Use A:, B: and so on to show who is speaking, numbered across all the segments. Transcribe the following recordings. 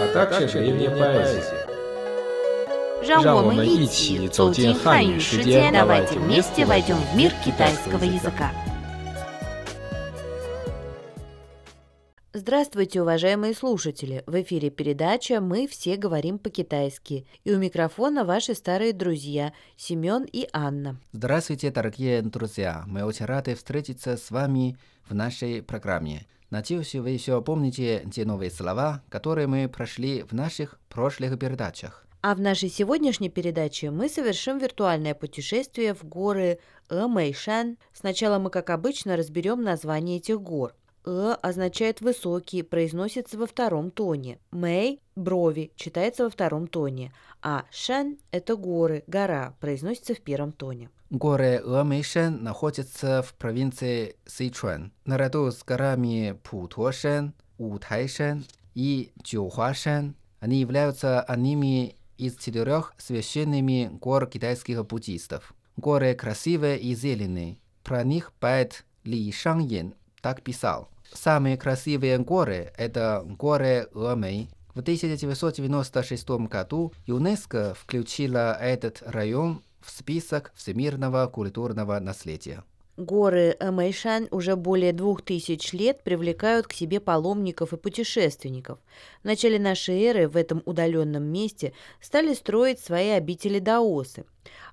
A: а также древняя поэзия.
B: 让我
A: 让我们
B: 们一
A: 一
B: 起
A: 起走
B: 走进
A: 进汉语
B: 汉语世
A: 世界
B: 界，давайте
A: давайте
B: вместе
A: вместе
B: войдем в мир
A: китайского
B: китайского языка. Здравствуйте, уважаемые слушатели! В эфире передача «Мы все говорим по-китайски». И у микрофона ваши старые друзья Семен и Анна.
C: Здравствуйте, дорогие друзья! Мы очень рады встретиться с вами в нашей программе. Надеюсь, вы еще помните те новые слова, которые мы прошли в наших прошлых передачах.
B: А в нашей сегодняшней передаче мы совершим виртуальное путешествие в горы Эмэйшан. Сначала мы, как обычно, разберем название этих гор. Э означает «высокий», произносится во втором тоне. Мэй – брови, читается во втором тоне. А Шан – это горы, гора, произносится в первом тоне.
C: Горы Эмэйшэн находятся в провинции Сычуан, наряду с горами Путошэн, Утайшэн и Чухуашэн. Они являются одними из четырех священными гор китайских буддистов. Горы красивые и зеленые. Про них поэт Ли Шангян так писал. Самые красивые горы – это горы Эмэй. В 1996 году ЮНЕСКО включила этот район в список всемирного культурного наследия.
B: Горы Эмэйшан уже более двух тысяч лет привлекают к себе паломников и путешественников. В начале нашей эры в этом удаленном месте стали строить свои обители даосы.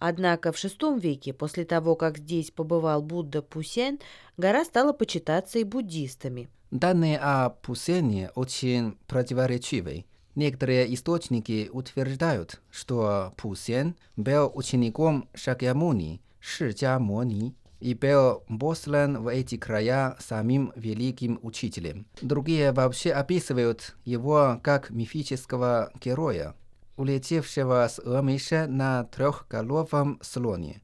B: Однако в VI веке, после того, как здесь побывал Будда Пусен, гора стала почитаться и буддистами.
C: Данные о Пусене очень противоречивы. Некоторые источники утверждают, что Пусен был учеником Шакьямуни, Шичамони, и был послан в эти края самим великим учителем. Другие вообще описывают его как мифического героя, улетевшего с Эмиша на трехголовом слоне.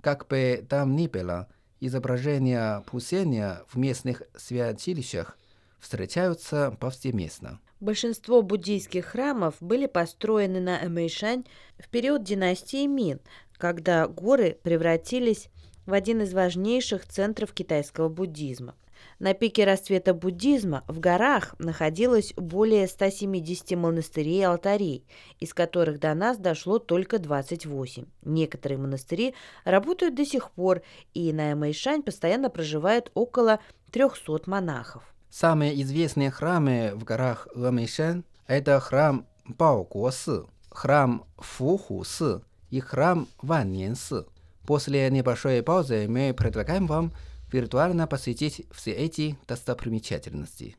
C: Как бы там ни было, изображения Пусеня в местных святилищах встречаются повсеместно.
B: Большинство буддийских храмов были построены на Эмэйшань в период династии Мин, когда горы превратились в один из важнейших центров китайского буддизма. На пике расцвета буддизма в горах находилось более 170 монастырей и алтарей, из которых до нас дошло только 28. Некоторые монастыри работают до сих пор, и на Эмэйшань постоянно проживает около 300 монахов.
C: Самые известные храмы в горах Эмэйшэн – это храм Баогуосы, храм Фухусы и храм Ванненсы. После небольшой паузы мы предлагаем вам виртуально посетить все эти достопримечательности.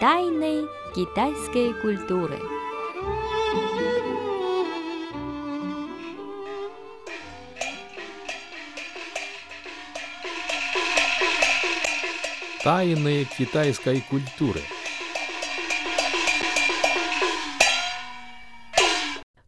D: Тайны китайской культуры.
A: Тайны китайской культуры.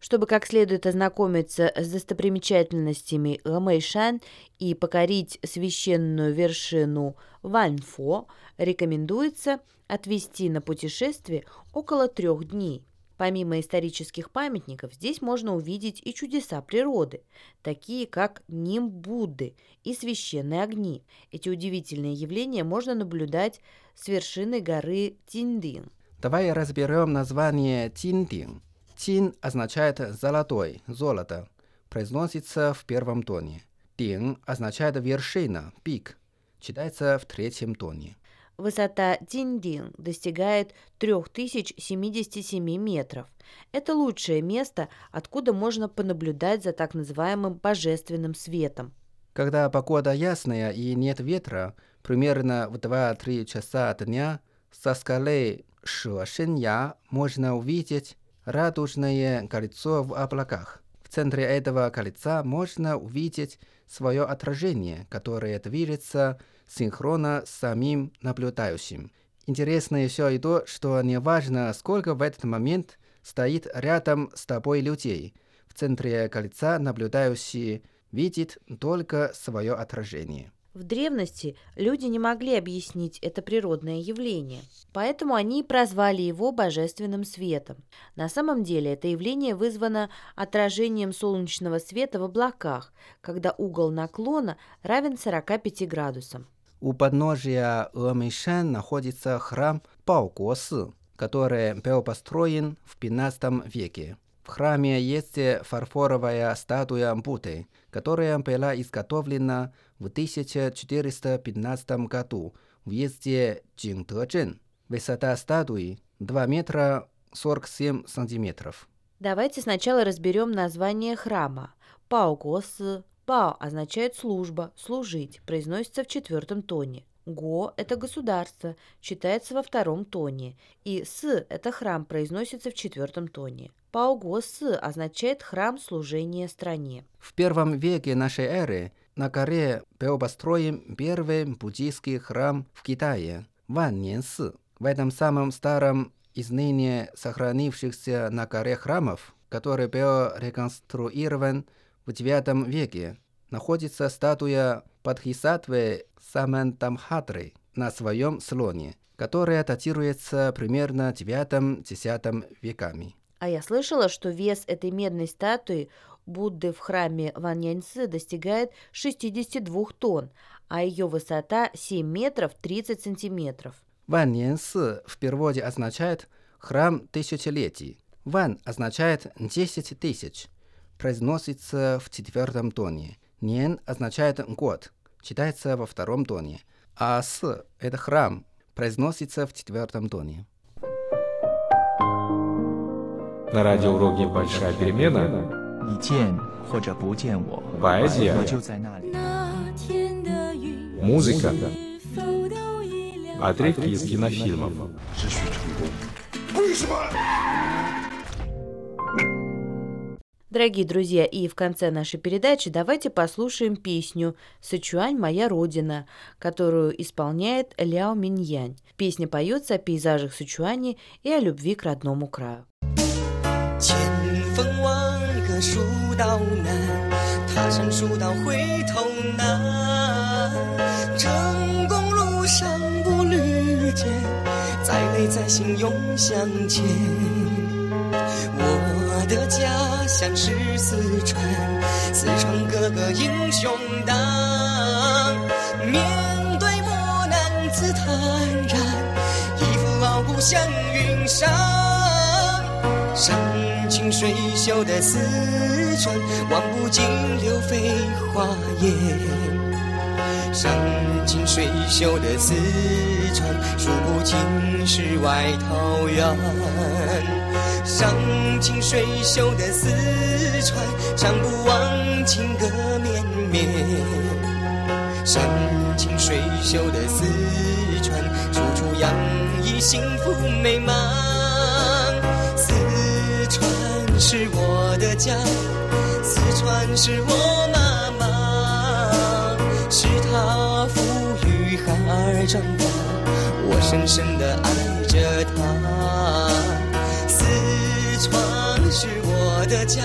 B: Чтобы как следует ознакомиться с достопримечательностями Ламэйшан и покорить священную вершину Ваньфо, рекомендуется отвести на путешествие около трех дней. Помимо исторических памятников, здесь можно увидеть и чудеса природы, такие как нимб Будды и священные огни. Эти удивительные явления можно наблюдать с вершины горы Тиндин.
C: Давай разберем название Тиндин. Тин означает «золотой», «золото», произносится в первом тоне. Дин означает «вершина», «пик», читается в третьем тоне.
B: Высота Тиндин достигает 3077 метров. Это лучшее место, откуда можно понаблюдать за так называемым божественным светом.
C: Когда погода ясная и нет ветра, примерно в 2-3 часа дня со скалы Шешинья можно увидеть радужное кольцо в облаках. В центре этого кольца можно увидеть свое отражение, которое движется синхронно с самим наблюдающим. Интересно еще и то, что неважно, сколько в этот момент стоит рядом с тобой людей, в центре кольца наблюдающий видит только свое отражение.
B: В древности люди не могли объяснить это природное явление, поэтому они и прозвали его божественным светом. На самом деле это явление вызвано отражением солнечного света в облаках, когда угол наклона равен 45 градусам.
C: У подножия Эмэйшэн находится храм Баогуосы, который был построен в 15 веке. В храме есть фарфоровая статуя Будды, которая была изготовлена в 1415 году в въезде Джингдэчжэн. Высота статуи 2 метра 47 сантиметров.
B: Давайте сначала разберем название храма. Пао Госы. Пао означает служба, служить, произносится в четвертом тоне. Го – это государство, читается во втором тоне. И С – это храм, произносится в четвертом тоне. Пао Го С означает храм служения стране.
C: В первом веке нашей эры на горе был построен первый буддийский храм в Китае – Ванненсы. В этом самом старом из ныне сохранившихся на горе храмов, который был реконструирован в IX веке, находится статуя Падхисатвы Самантамхатры на своем слоне, которая датируется примерно IX-X веками.
B: А я слышала, что вес этой медной статуи Будды в храме Ваньяньцы достигает 62 тонн, а ее высота 7 метров 30 сантиметров.
C: Ваньянсы в переводе означает «храм тысячелетий». Ван означает «десять тысяч», произносится в четвертом тоне. Нен означает «год», читается во втором тоне. А «с» – это «храм», произносится в четвертом тоне.
A: На радиоуроке «Большая перемена»
E: 你见或者不见我，
A: поэзия,
E: 我就在那里。
A: музыка, отрывки из кинофильмов.
B: Дорогие друзья, и в конце нашей передачи давайте послушаем песню «Сычуань – моя родина», которую исполняет Ляо Миньянь. Песня поется о пейзажах Сычуани и о любви к родному краю.
F: 千峰万壑蜀道难，踏上蜀道回头难。成功路上步履艰，再累再辛永向前。 的家乡是四川，四川哥哥英雄胆，面对磨难自坦然，一副傲骨像云山。山清水秀的四川，望不尽柳飞花艳。山清水秀的四川，数不尽世外桃源。山清水秀的四川，唱不完情歌绵绵。山清水秀的四川，处处洋溢幸福美满。四川是我的家，四川是我妈妈，是她抚育孩儿长大，我深深的爱着她。的家，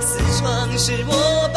F: 四川是我